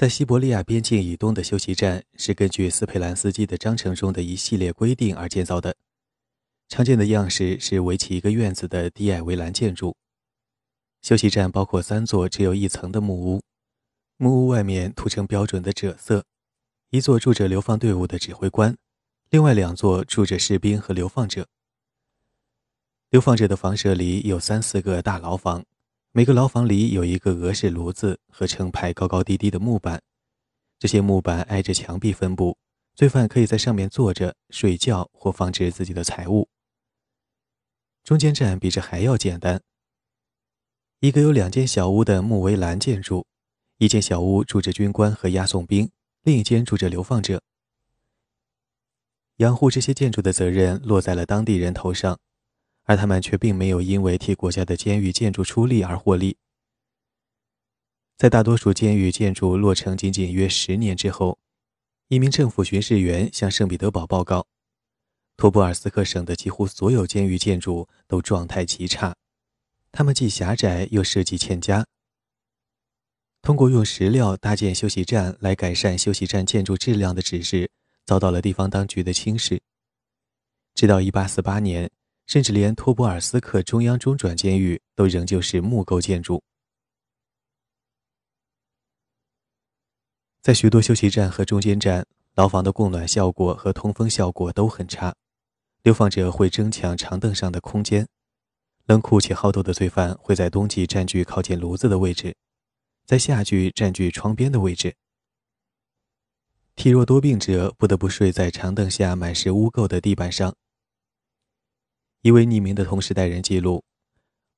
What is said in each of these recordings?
在西伯利亚边境以东的休息站是根据斯佩兰斯基的章程中的一系列规定而建造的。常见的样式是围起一个院子的低矮围栏建筑。休息站包括三座只有一层的木屋，木屋外面涂成标准的赭色。一座住着流放队伍的指挥官，另外两座住着士兵和流放者。流放者的房舍里有三四个大牢房，每个牢房里有一个俄式炉子和成排高高低低的木板，这些木板挨着墙壁分布，罪犯可以在上面坐着睡觉或放置自己的财物。中间站比这还要简单。一个有两间小屋的木围栏建筑，一间小屋住着军官和押送兵，另一间住着流放者。养护这些建筑的责任落在了当地人头上，而他们却并没有因为替国家的监狱建筑出力而获利。在大多数监狱建筑落成仅仅约十年之后，一名政府巡视员向圣彼得堡报告。托布尔斯克省的几乎所有监狱建筑都状态极差，它们既狭窄又设计欠佳。通过用石料搭建休息站来改善休息站建筑质量的指示，遭到了地方当局的轻视。直到1848年，甚至连托布尔斯克中央中转监狱都仍旧是木构建筑。在许多休息站和中间站，牢房的供暖效果和通风效果都很差。流放者会争抢长凳上的空间，冷酷且好斗的罪犯会在冬季占据靠近炉子的位置，在夏季占据窗边的位置。体弱多病者不得不睡在长凳下满是污垢的地板上。一位匿名的同时代人记录，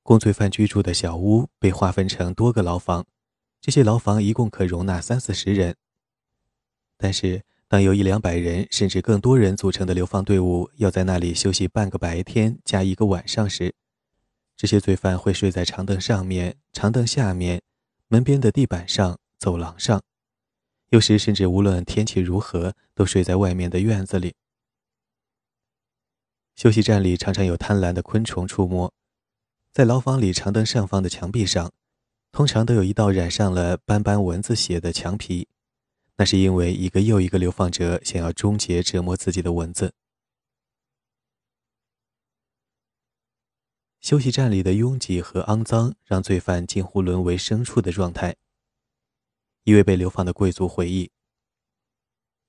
供罪犯居住的小屋被划分成多个牢房，这些牢房一共可容纳三四十人，但是。当由一两百人甚至更多人组成的流放队伍要在那里休息半个白天加一个晚上时，这些罪犯会睡在长凳上面、长凳下面、门边的地板上、走廊上，有时甚至无论天气如何都睡在外面的院子里。休息站里常常有贪婪的昆虫出没，在牢房里长凳上方的墙壁上，通常都有一道染上了斑斑蚊子血的墙皮。那是因为一个又一个流放者想要终结折磨自己的蚊子。休息站里的拥挤和肮脏让罪犯近乎沦为牲畜的状态。一位被流放的贵族回忆：“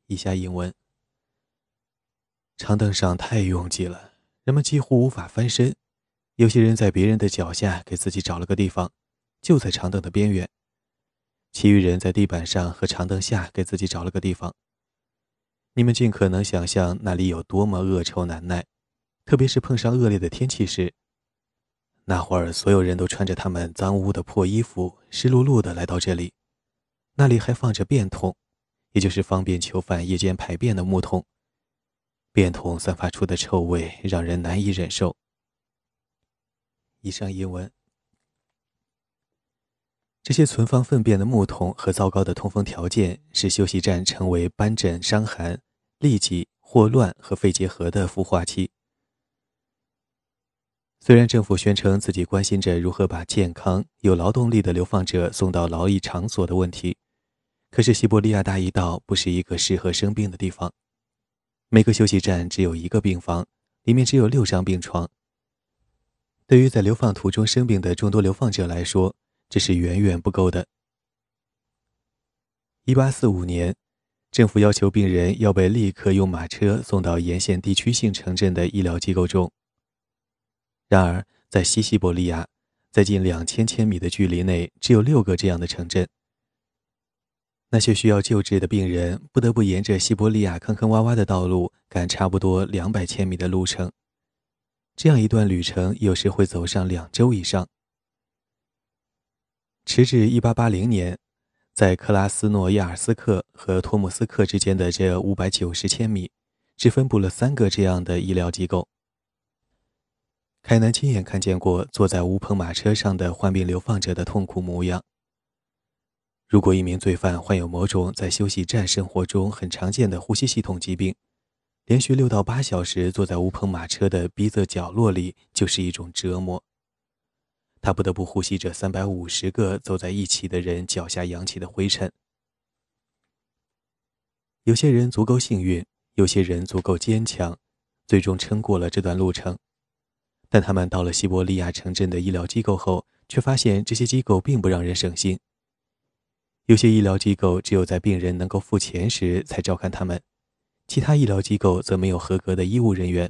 以下引文：长凳上太拥挤了，人们几乎无法翻身。有些人在别人的脚下给自己找了个地方，就在长凳的边缘。”其余人在地板上和长凳下给自己找了个地方。你们尽可能想象那里有多么恶臭难耐，特别是碰上恶劣的天气时。那会儿，所有人都穿着他们脏污的破衣服，湿漉漉的来到这里。那里还放着便桶，也就是方便囚犯夜间排便的木桶。便桶散发出的臭味让人难以忍受。以上英文。这些存放粪便的木桶和糟糕的通风条件，使休息站成为斑疹、伤寒、痢疾、霍乱和肺结核的孵化器。虽然政府宣称自己关心着如何把健康、有劳动力的流放者送到劳役场所的问题，可是西伯利亚大驿道不是一个适合生病的地方。每个休息站只有一个病房，里面只有六张病床。对于在流放途中生病的众多流放者来说，这是远远不够的。一八四五年，政府要求病人要被立刻用马车送到沿线地区性城镇的医疗机构中。然而，在西西伯利亚，在近两千千米的距离内，只有六个这样的城镇。那些需要救治的病人不得不沿着西伯利亚坑坑洼洼的道路赶差不多两百千米的路程，这样一段旅程有时会走上两周以上。直至1880年，在克拉斯诺亚尔斯克和托姆斯克之间的这590千米，只分布了三个这样的医疗机构。凯南亲眼看见过坐在无篷马车上的患病流放者的痛苦模样。如果一名罪犯患有某种在休息站生活中很常见的呼吸系统疾病，连续六到八小时坐在无篷马车的逼仄角落里就是一种折磨。他不得不呼吸着三百五十个走在一起的人脚下扬起的灰尘。有些人足够幸运，有些人足够坚强，最终撑过了这段路程。但他们到了西伯利亚城镇的医疗机构后，却发现这些机构并不让人省心。有些医疗机构只有在病人能够付钱时才照看他们，其他医疗机构则没有合格的医务人员。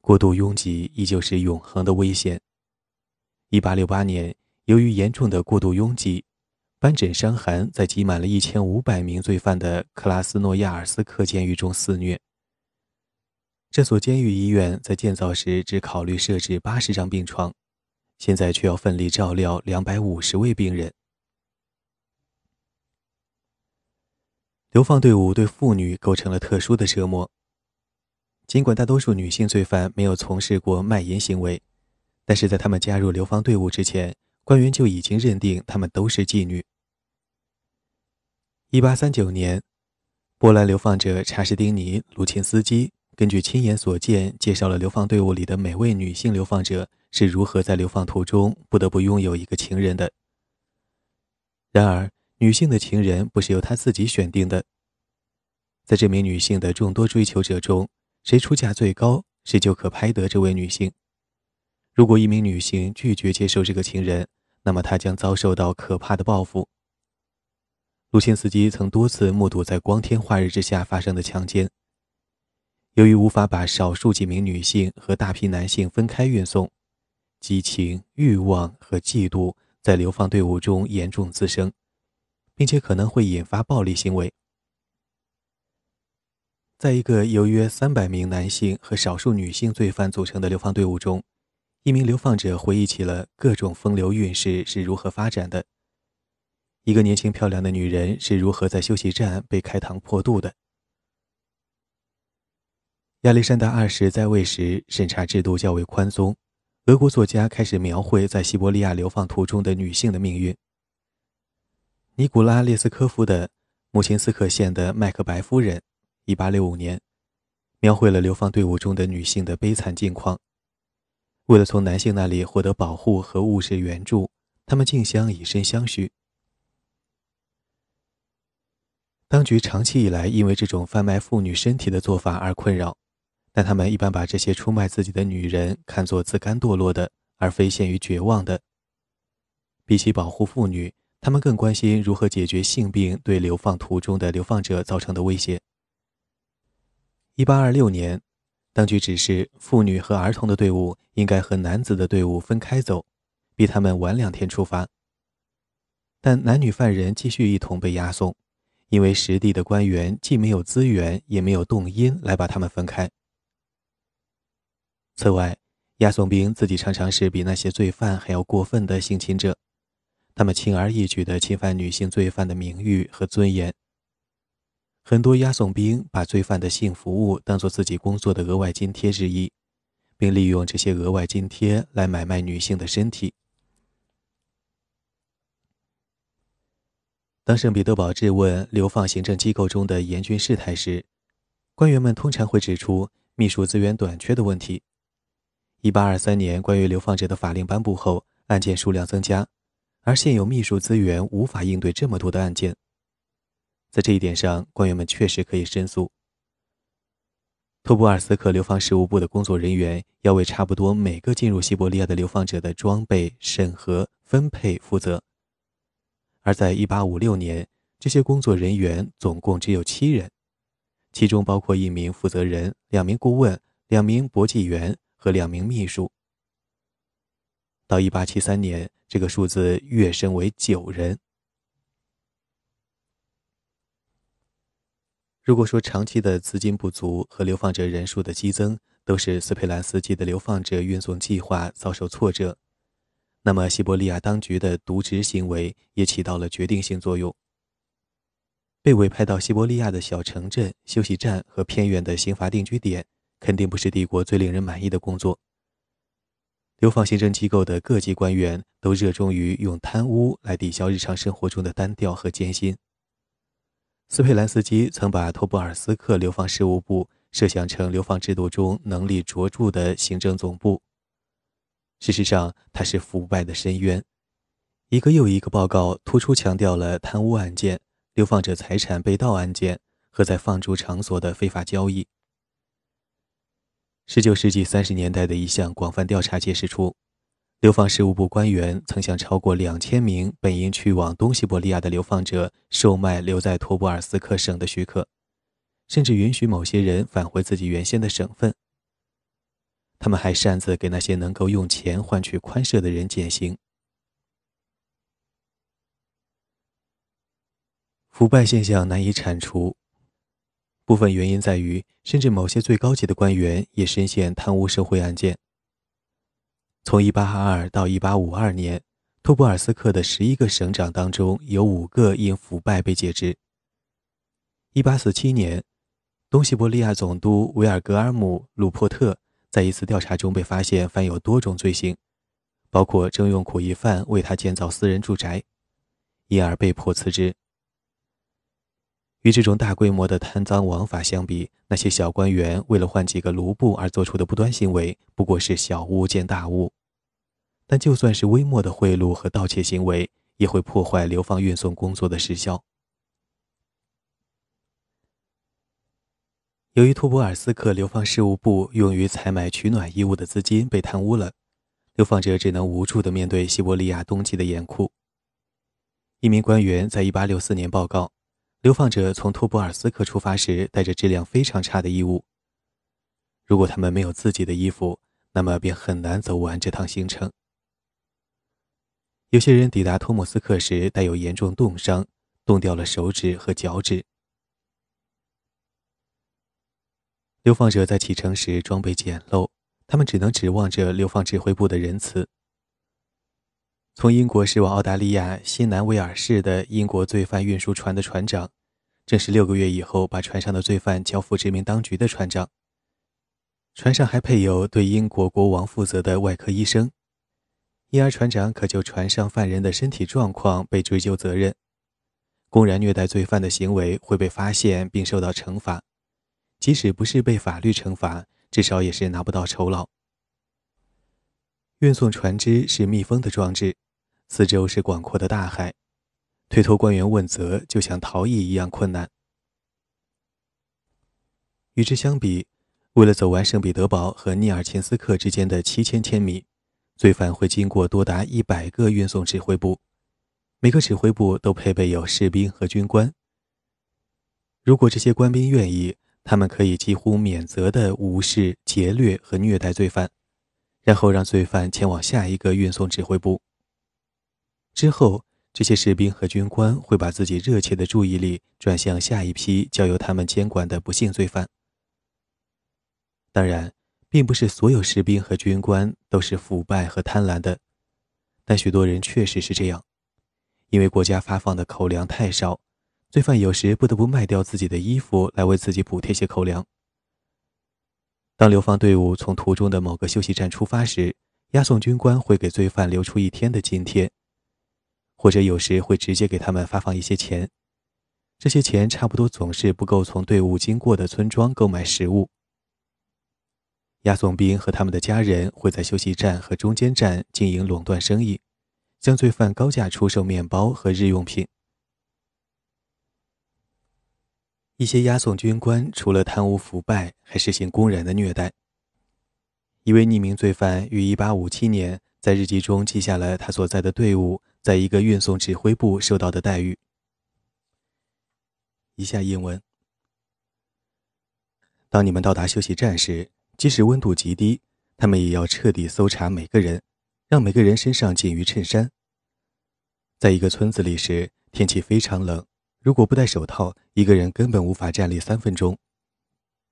过度拥挤依旧是永恒的危险。1868年，由于严重的过度拥挤，斑疹伤寒在挤满了1500名罪犯的克拉斯诺亚尔斯克监狱中肆虐。这所监狱医院在建造时只考虑设置八十张病床，现在却要奋力照料两百五十位病人。流放队伍对妇女构成了特殊的折磨。尽管大多数女性罪犯没有从事过卖淫行为，但是在他们加入流放队伍之前，官员就已经认定她们都是妓女。一八三九年，波兰流放者查士丁尼·卢钦斯基。根据亲眼所见，介绍了流放队伍里的每位女性流放者是如何在流放途中不得不拥有一个情人的。然而，女性的情人不是由她自己选定的。在这名女性的众多追求者中，谁出价最高，谁就可拍得这位女性。如果一名女性拒绝接受这个情人，那么她将遭受到可怕的报复。卢钦斯基曾多次目睹在光天化日之下发生的强奸。由于无法把少数几名女性和大批男性分开运送，激情、欲望和嫉妒在流放队伍中严重滋生，并且可能会引发暴力行为。在一个由约三百名男性和少数女性罪犯组成的流放队伍中，一名流放者回忆起了各种风流韵事是如何发展的。一个年轻漂亮的女人是如何在休息站被开膛破肚的。亚历山大二世在位时，审查制度较为宽松。俄国作家开始描绘在西伯利亚流放途中的女性的命运。尼古拉列斯科夫的《穆钦斯克县的麦克白夫人》（1865 年）描绘了流放队伍中的女性的悲惨境况。为了从男性那里获得保护和物质援助，她们竞相以身相许。当局长期以来因为这种贩卖妇女身体的做法而困扰。但他们一般把这些出卖自己的女人看作自甘堕落的，而非陷于绝望的。比起保护妇女，他们更关心如何解决性病对流放途中的流放者造成的威胁。一八二六年，当局指示妇女和儿童的队伍应该和男子的队伍分开走，比他们晚两天出发。但男女犯人继续一同被押送，因为实地的官员既没有资源，也没有动因来把他们分开。此外，押送兵自己常常是比那些罪犯还要过分的性侵者，他们轻而易举地侵犯女性罪犯的名誉和尊严。很多押送兵把罪犯的性服务当作自己工作的额外津贴之一，并利用这些额外津贴来买卖女性的身体。当圣彼得堡质问流放行政机构中的严峻事态时，官员们通常会指出秘书资源短缺的问题。一八二三年，关于流放者的法令颁布后，案件数量增加，而现有秘书资源无法应对这么多的案件。在这一点上，官员们确实可以申诉。托布尔斯克流放事务部的工作人员要为差不多每个进入西伯利亚的流放者的装备、审核、分配负责，而在一八五六年，这些工作人员总共只有七人，其中包括一名负责人、两名顾问、两名簿记员。和两名秘书。到一八七三年，这个数字跃升为九人。如果说长期的资金不足和流放者人数的激增都是斯佩兰斯基的流放者运送计划遭受挫折，那么西伯利亚当局的渎职行为也起到了决定性作用。被委派到西伯利亚的小城镇、休息站和偏远的刑罚定居点。肯定不是帝国最令人满意的工作。流放行政机构的各级官员都热衷于用贪污来抵消日常生活中的单调和艰辛。斯佩兰斯基曾把托布尔斯克流放事务部设想成流放制度中能力卓著的行政总部。事实上，它是腐败的深渊。一个又一个报告突出强调了贪污案件、流放者财产被盗案件和在放逐场所的非法交易。十九世纪三十年代的一项广泛调查揭示出，流放事务部官员曾向超过两千名本应去往东西伯利亚的流放者售卖留在托布尔斯克省的许可，甚至允许某些人返回自己原先的省份。他们还擅自给那些能够用钱换取宽赦的人减刑。腐败现象难以铲除。部分原因在于，甚至某些最高级的官员也深陷贪污受贿案件。从1822到1852年，托布尔斯克的十一个省长当中，有五个因腐败被解职。1847年，东西伯利亚总督维尔格尔姆·鲁珀特在一次调查中被发现犯有多种罪行，包括征用苦役犯为他建造私人住宅，因而被迫辞职。与这种大规模的贪赃枉法相比，那些小官员为了换几个卢布而做出的不端行为，不过是小巫见大巫。但就算是微末的贿赂和盗窃行为，也会破坏流放运送工作的时效。由于托博尔斯克流放事务部用于采买取暖衣物的资金被贪污了，流放者只能无助地面对西伯利亚冬季的严酷。一名官员在1864年报告。流放者从托布尔斯克出发时带着质量非常差的衣物。如果他们没有自己的衣服，那么便很难走完这趟行程。有些人抵达托莫斯克时带有严重冻伤，冻掉了手指和脚趾。流放者在启程时装备简陋，他们只能指望着流放指挥部的仁慈。从英国驶往澳大利亚西南威尔士的英国罪犯运输船的船长，正是六个月以后把船上的罪犯交付殖民当局的船长。船上还配有对英国国王负责的外科医生，因而船长可就船上犯人的身体状况被追究责任。公然虐待罪犯的行为会被发现并受到惩罚，即使不是被法律惩罚，至少也是拿不到酬劳。运送船只是密封的装置。四周是广阔的大海，推脱官员问责就像逃逸一样困难。与之相比，为了走完圣彼得堡和涅尔琴斯克之间的七千千米，罪犯会经过多达一百个运送指挥部，每个指挥部都配备有士兵和军官。如果这些官兵愿意，他们可以几乎免责地无视、劫掠和虐待罪犯，然后让罪犯前往下一个运送指挥部。之后，这些士兵和军官会把自己热切的注意力转向下一批交由他们监管的不幸罪犯。当然，并不是所有士兵和军官都是腐败和贪婪的，但许多人确实是这样。因为国家发放的口粮太少，罪犯有时不得不卖掉自己的衣服来为自己补贴些口粮。当流放队伍从途中的某个休息站出发时，押送军官会给罪犯留出一天的津贴。或者有时会直接给他们发放一些钱，这些钱差不多总是不够从队伍经过的村庄购买食物。押送兵和他们的家人会在休息站和中间站经营垄断生意，向罪犯高价出售面包和日用品。一些押送军官除了贪污腐败，还实行公然的虐待。一位匿名罪犯于1857年在日记中记下了他所在的队伍。在一个运送指挥部受到的待遇。以下英文：当你们到达休息站时，即使温度极低，他们也要彻底搜查每个人，让每个人身上仅余衬衫。在一个村子里时，天气非常冷，如果不戴手套，一个人根本无法站立三分钟。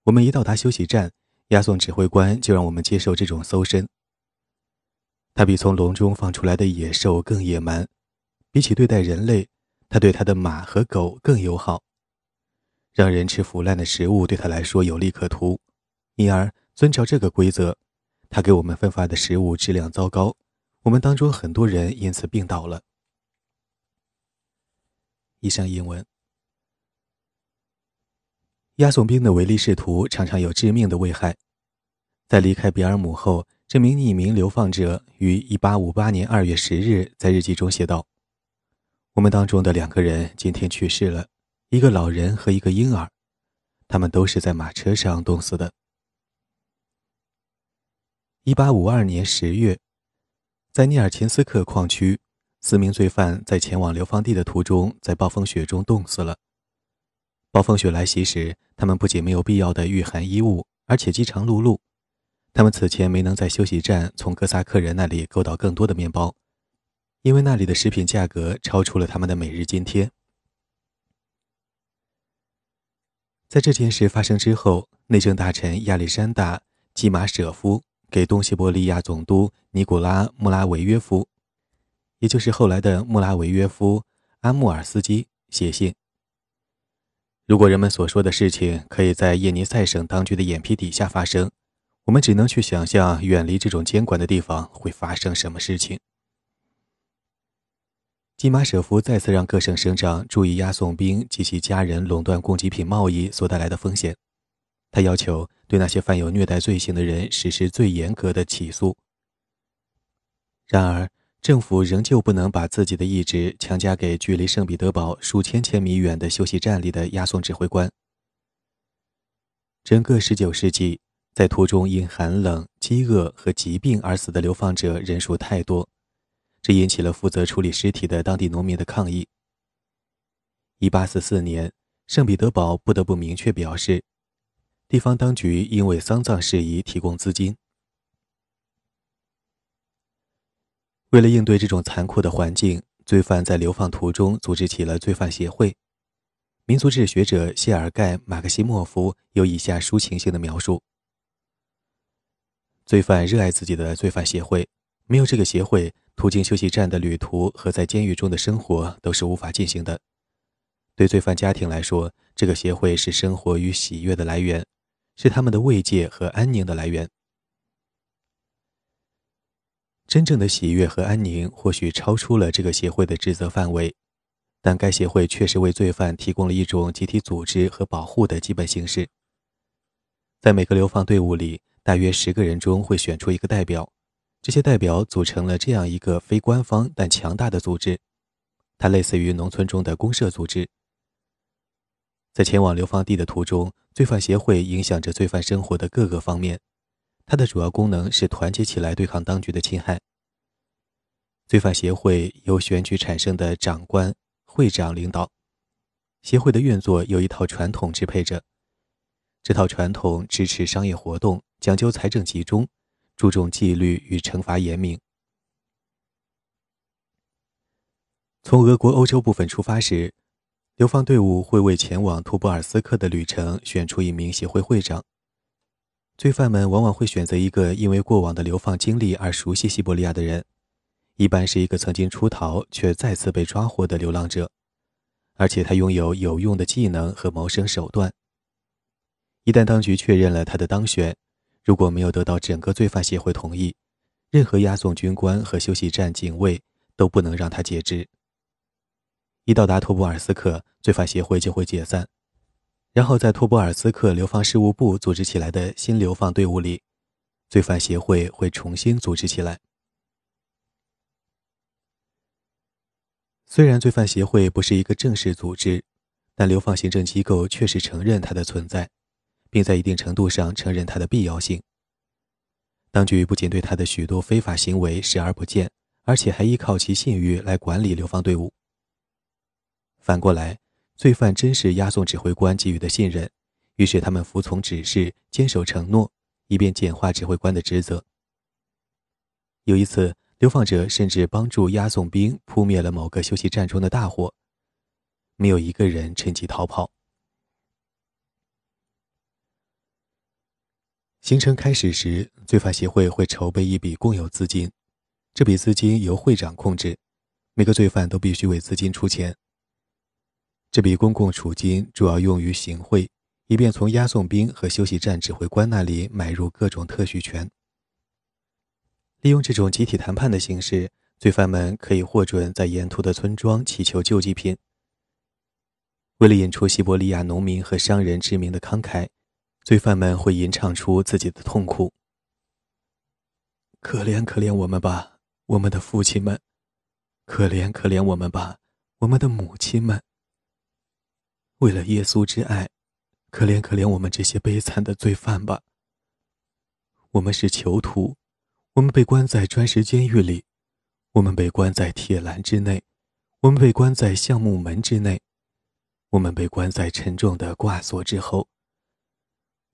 我们一到达休息站，押送指挥官就让我们接受这种搜身。他比从笼中放出来的野兽更野蛮，比起对待人类，他对他的马和狗更友好。让人吃腐烂的食物对他来说有利可图，因而遵照这个规则，他给我们分发的食物质量糟糕，我们当中很多人因此病倒了。以上英文。押送兵的唯利是图常常有致命的危害，在离开比尔姆后。这名匿名流放者于1858年2月10日在日记中写道：“我们当中的两个人今天去世了，一个老人和一个婴儿，他们都是在马车上冻死的。一八五二年十月，在涅尔琴斯克矿区，四名罪犯在前往流放地的途中，在暴风雪中冻死了。暴风雪来袭时，他们不仅没有必要的御寒衣物，而且饥肠辘辘。他们此前没能在休息站从哥萨克人那里购到更多的面包，因为那里的食品价格超出了他们的每日津贴。在这件事发生之后，内政大臣亚历山大·基马舍夫。给东西伯利亚总督尼古拉·穆拉维约夫，也就是后来的穆拉维约夫·阿穆尔斯基写信：如果人们所说的事情可以在叶尼塞省当局的眼皮底下发生，我们只能去想象远离这种监管的地方会发生什么事情。基马舍夫再次让各省省长注意押送兵及其家人垄断供给品贸易所带来的风险。他要求对那些犯有虐待罪行的人实施最严格的起诉。然而，政府仍旧不能把自己的意志强加给距离圣彼得堡数千千米远的休息站里的押送指挥官。整个19世纪，在途中因寒冷、饥饿和疾病而死的流放者人数太多，这引起了负责处理尸体的当地农民的抗议。1844年，圣彼得堡不得不明确表示。地方当局应为丧葬事宜提供资金。为了应对这种残酷的环境，罪犯在流放途中组织起了罪犯协会。民族志学者谢尔盖·马克西莫夫有以下抒情性的描述：罪犯热爱自己的罪犯协会，没有这个协会，途经休息站的旅途和在监狱中的生活都是无法进行的。对罪犯家庭来说，这个协会是生活与喜悦的来源。是他们的慰藉和安宁的来源。真正的喜悦和安宁或许超出了这个协会的职责范围，但该协会确实为罪犯提供了一种集体组织和保护的基本形式。在每个流放队伍里，大约十个人中会选出一个代表，这些代表组成了这样一个非官方但强大的组织，它类似于农村中的公社组织。在前往流放地的途中，罪犯协会影响着罪犯生活的各个方面。它的主要功能是团结起来对抗当局的侵害。罪犯协会由选举产生的长官、会长领导。协会的运作有一套传统支配着。这套传统支持商业活动，讲究财政集中，注重纪律与惩罚严明。从俄国欧洲部分出发时。流放队伍会为前往图布尔斯克的旅程选出一名协会会长。罪犯们往往会选择一个因为过往的流放经历而熟悉西伯利亚的人，一般是一个曾经出逃却再次被抓获的流浪者，而且他拥有有用的技能和谋生手段。一旦当局确认了他的当选，如果没有得到整个罪犯协会同意，任何押送军官和休息站警卫都不能让他解职。一到达托布尔斯克，罪犯协会就会解散，然后在托布尔斯克流放事务部组织起来的新流放队伍里，罪犯协会会重新组织起来。虽然罪犯协会不是一个正式组织，但流放行政机构确实承认它的存在，并在一定程度上承认它的必要性。当局不仅对他的许多非法行为视而不见，而且还依靠其信誉来管理流放队伍。反过来，罪犯珍视押送指挥官给予的信任，于是他们服从指示，坚守承诺，以便简化指挥官的职责。有一次，流放者甚至帮助押送兵扑灭了某个休息站中的大火，没有一个人趁机逃跑。行程开始时，罪犯协会会筹备一笔共有资金，这笔资金由会长控制，每个罪犯都必须为资金出钱。这笔公共储金主要用于行贿，以便从押送兵和休息站指挥官那里买入各种特许权。利用这种集体谈判的形式，罪犯们可以获准在沿途的村庄祈求救济品。为了引出西伯利亚农民和商人知名的慷慨，罪犯们会吟唱出自己的痛苦：“可怜可怜我们吧，我们的父亲们；可怜可怜我们吧，我们的母亲们。”为了耶稣之爱，可怜可怜我们这些悲惨的罪犯吧。我们是囚徒，我们被关在砖石监狱里，我们被关在铁栏之内，我们被关在橡木门之内，我们被关在沉重的挂锁之后。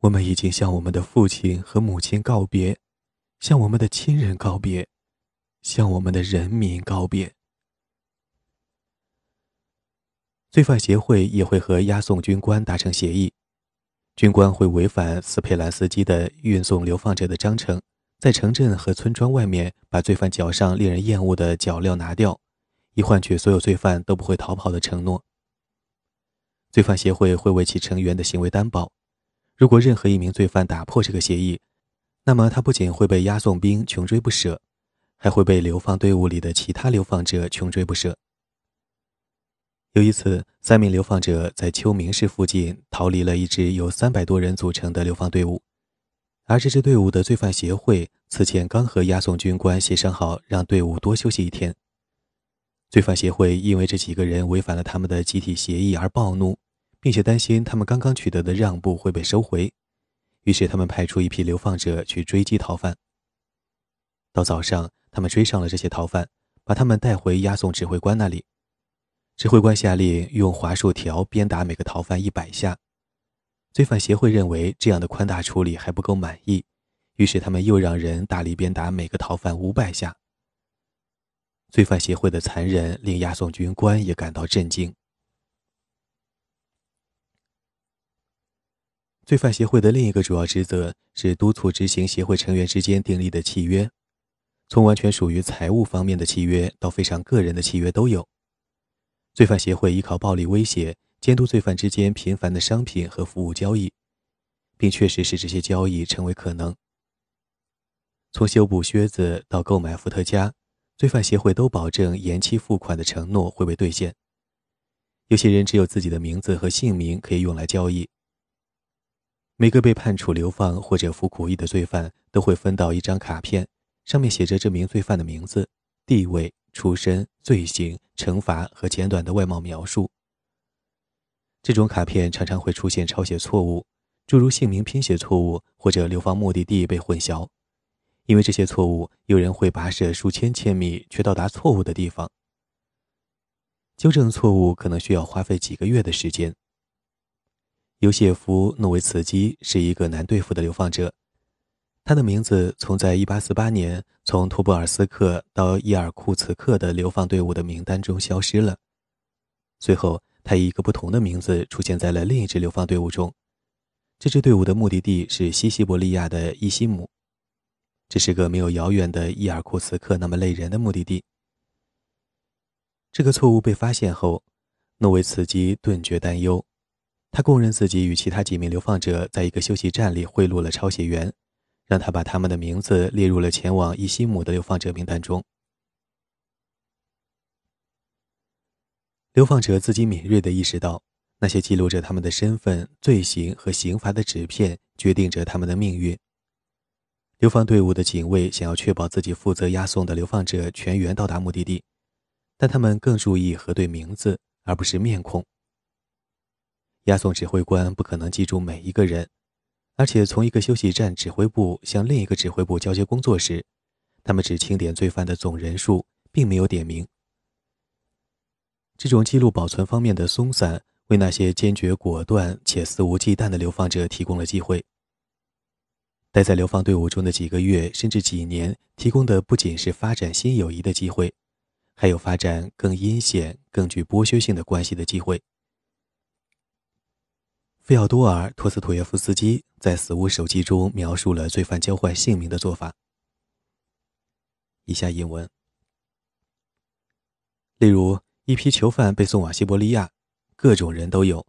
我们已经向我们的父亲和母亲告别，向我们的亲人告别，向我们的人民告别。罪犯协会也会和押送军官达成协议，军官会违反斯佩兰斯基的运送流放者的章程，在城镇和村庄外面把罪犯脚上令人厌恶的脚镣拿掉，以换取所有罪犯都不会逃跑的承诺。罪犯协会会为其成员的行为担保。如果任何一名罪犯打破这个协议，那么他不仅会被押送兵穷追不舍，还会被流放队伍里的其他流放者穷追不舍。有一次，三名流放者在秋明市附近逃离了一支由三百多人组成的流放队伍，而这支队伍的罪犯协会此前刚和押送军官协商好，让队伍多休息一天。罪犯协会因为这几个人违反了他们的集体协议而暴怒。并且担心他们刚刚取得的让步会被收回，于是他们派出一批流放者去追击逃犯。到早上，他们追上了这些逃犯，把他们带回押送指挥官那里。指挥官下令用滑树条鞭打每个逃犯一百下。罪犯协会认为这样的宽大处理还不够满意，于是他们又让人大力鞭打每个逃犯五百下。罪犯协会的残忍令押送军官也感到震惊。罪犯协会的另一个主要职责是督促执行协会成员之间订立的契约，从完全属于财务方面的契约到非常个人的契约都有。罪犯协会依靠暴力威胁监督罪犯之间频繁的商品和服务交易，并确实使这些交易成为可能。从修补靴子到购买伏特加，罪犯协会都保证延期付款的承诺会被兑现。有些人只有自己的名字和姓名可以用来交易。每个被判处流放或者服苦役的罪犯都会分到一张卡片，上面写着这名罪犯的名字、地位、出身、罪行、惩罚和简短的外貌描述。这种卡片常常会出现抄写错误，诸如姓名拼写错误或者流放目的地被混淆。因为这些错误，有人会跋涉数千千米去到达错误的地方。纠正错误可能需要花费几个月的时间。尤谢夫·诺维茨基是一个难对付的流放者，他的名字从在1848年从托布尔斯克到伊尔库茨克的流放队伍的名单中消失了。随后，他以一个不同的名字出现在了另一支流放队伍中，这支队伍的目的地是西西伯利亚的伊西姆，这是个没有遥远的伊尔库茨克那么累人的目的地。这个错误被发现后，诺维茨基顿觉担忧。他供认自己与其他几名流放者在一个休息站里贿赂了抄写员，让他把他们的名字列入了前往伊西姆的流放者名单中。流放者自己敏锐地意识到，那些记录着他们的身份、罪行和刑罚的纸片决定着他们的命运。流放队伍的警卫想要确保自己负责押送的流放者全员到达目的地，但他们更注意核对名字而不是面孔。押送指挥官不可能记住每一个人，而且从一个休息站指挥部向另一个指挥部交接工作时，他们只清点罪犯的总人数，并没有点名。这种记录保存方面的松散，为那些坚决果断且肆无忌惮的流放者提供了机会。待在流放队伍中的几个月甚至几年，提供的不仅是发展新友谊的机会，还有发展更阴险、更具剥削性的关系的机会。费奥多尔·托斯托耶夫斯基在《死无手记》中描述了罪犯交换姓名的做法。以下引文：例如，一批囚犯被送往西伯利亚，各种人都有，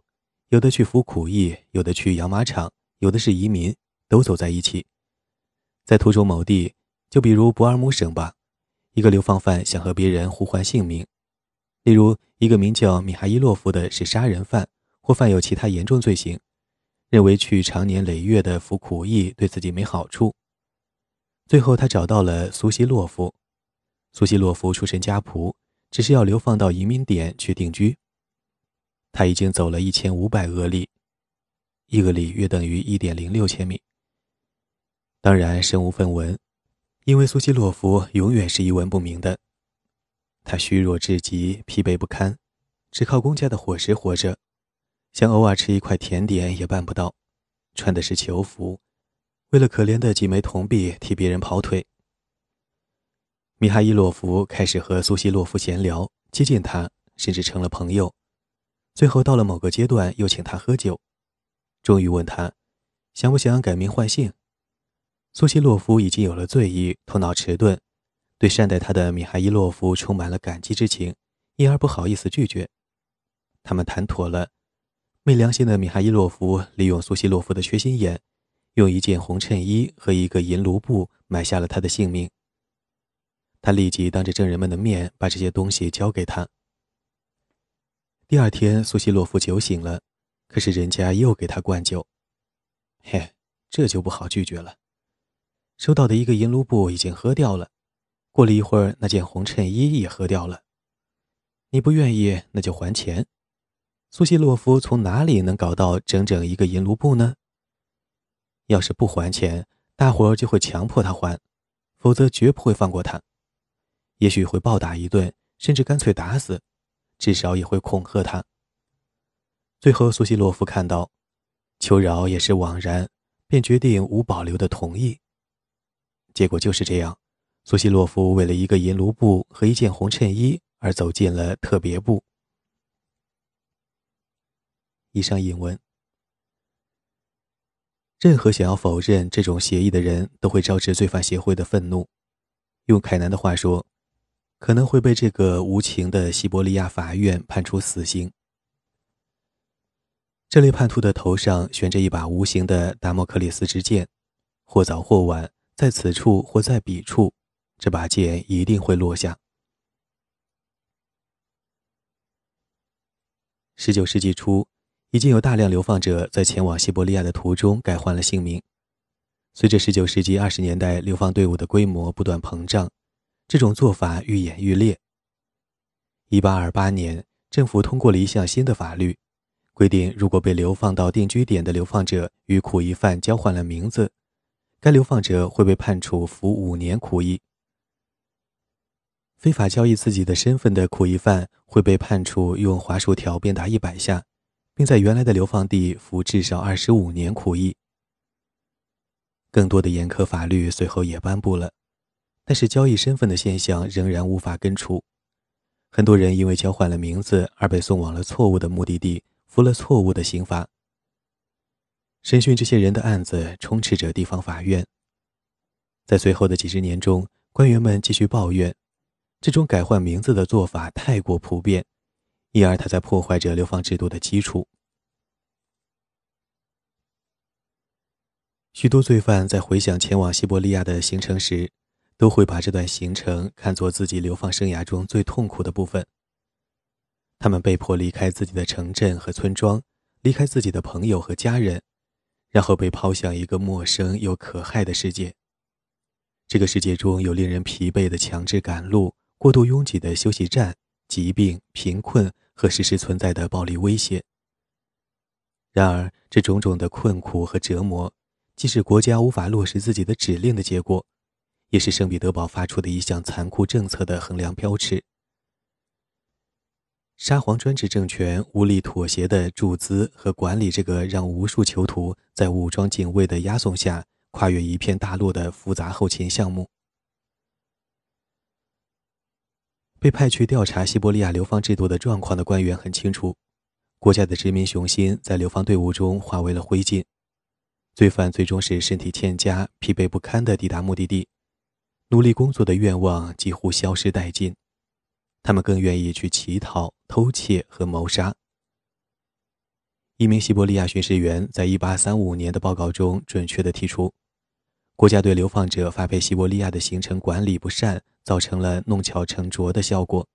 有的去服苦役，有的去养马场，有的是移民，都走在一起。在途中某地，就比如博尔姆省吧，一个流放犯想和别人互换姓名，例如，一个名叫米哈伊洛夫的是杀人犯。或犯有其他严重罪行，认为去长年累月的服苦役对自己没好处。最后，他找到了苏西洛夫。苏西洛夫出身家仆，只是要流放到移民点去定居。他已经走了一千五百俄里，一俄里约等于一点零六千米。当然，身无分文，因为苏西洛夫永远是一文不名的。他虚弱至极，疲惫不堪，只靠公家的伙食活着，想偶尔吃一块甜点也办不到，穿的是囚服，为了可怜的几枚铜币替别人跑腿。米哈伊洛夫开始和苏西洛夫闲聊，接近他，甚至成了朋友。最后到了某个阶段，又请他喝酒，终于问他想不想改名换姓。苏西洛夫已经有了醉意，头脑迟钝，对善待他的米哈伊洛夫充满了感激之情，因而不好意思拒绝。他们谈妥了，昧良心的米哈伊洛夫利用苏西洛夫的缺心眼，用一件红衬衣和一个银卢布买下了他的性命。他立即当着证人们的面把这些东西交给他。第二天，苏西洛夫酒醒了，可是人家又给他灌酒。嘿，这就不好拒绝了。收到的一个银卢布已经喝掉了，过了一会儿，那件红衬衣也喝掉了。你不愿意，那就还钱。苏西洛夫从哪里能搞到整整一个银卢布呢？要是不还钱，大伙儿就会强迫他还，否则绝不会放过他。也许会暴打一顿，甚至干脆打死。至少也会恐吓他。最后，苏西洛夫看到求饶也是枉然，便决定无保留的同意。结果就是这样，苏西洛夫为了一个银卢布和一件红衬衣而走进了特别部。以上引文。任何想要否认这种协议的人都会招致罪犯协会的愤怒。用凯南的话说。可能会被这个无情的西伯利亚法院判处死刑。这类叛徒的头上悬着一把无形的达摩克里斯之剑，或早或晚，在此处或在彼处，这把剑一定会落下。十九世纪初，已经有大量流放者在前往西伯利亚的途中改换了姓名。随着十九世纪二十年代流放队伍的规模不断膨胀。这种做法愈演愈烈。一八二八年，政府通过了一项新的法律，规定如果被流放到定居点的流放者与苦役犯交换了名字，该流放者会被判处服五年苦役。非法交易自己的身份的苦役犯会被判处用滑鼠条鞭打一百下，并在原来的流放地服至少二十五年苦役。更多的严苛法律随后也颁布了。但是交易身份的现象仍然无法根除，很多人因为交换了名字而被送往了错误的目的地，服了错误的刑罚。审讯这些人的案子充斥着地方法院。在随后的几十年中，官员们继续抱怨，这种改换名字的做法太过普遍，因而他在破坏着流放制度的基础。许多罪犯在回想前往西伯利亚的行程时，都会把这段行程看作自己流放生涯中最痛苦的部分。他们被迫离开自己的城镇和村庄，离开自己的朋友和家人，然后被抛向一个陌生又可害的世界。这个世界中有令人疲惫的强制赶路、过度拥挤的休息站、疾病、贫困和时时存在的暴力威胁。然而，这种种的困苦和折磨，既是国家无法落实自己的指令的结果。也是圣彼得堡发出的一项残酷政策的衡量标尺。沙皇专制政权无力妥协的注资和管理这个让无数囚徒在武装警卫的押送下跨越一片大陆的复杂后勤项目。被派去调查西伯利亚流放制度的状况的官员很清楚，国家的殖民雄心在流放队伍中化为了灰烬，罪犯最终是身体欠佳、疲惫不堪地抵达目的地。努力工作的愿望几乎消失殆尽，他们更愿意去乞讨、偷窃和谋杀。一名西伯利亚巡视员在1835年的报告中准确地提出，国家对流放者发配西伯利亚的行程管理不善，造成了弄巧成拙的效果，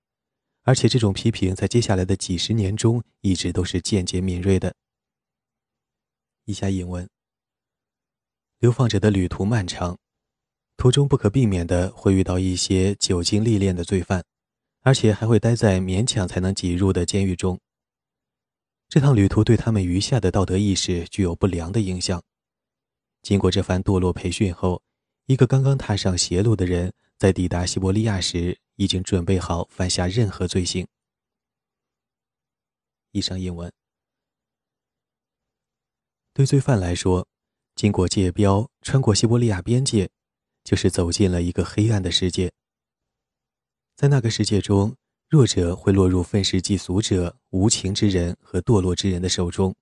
而且这种批评在接下来的几十年中一直都是间接敏锐的。以下引文：流放者的旅途漫长。途中不可避免的会遇到一些久经历练的罪犯，而且还会待在勉强才能挤入的监狱中。这趟旅途对他们余下的道德意识具有不良的影响。经过这番堕落培训后，一个刚刚踏上邪路的人，在抵达西伯利亚时，已经准备好犯下任何罪行。以上英文。对罪犯来说，经过界标，穿过西伯利亚边界，就是走进了一个黑暗的世界。在那个世界中，弱者会落入愤世嫉俗者、无情之人和堕落之人的手中。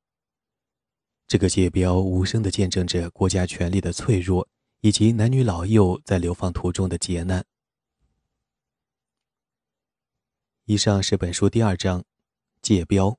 这个界标无声地见证着国家权力的脆弱，以及男女老幼在流放途中的劫难。以上是本书第二章，界标。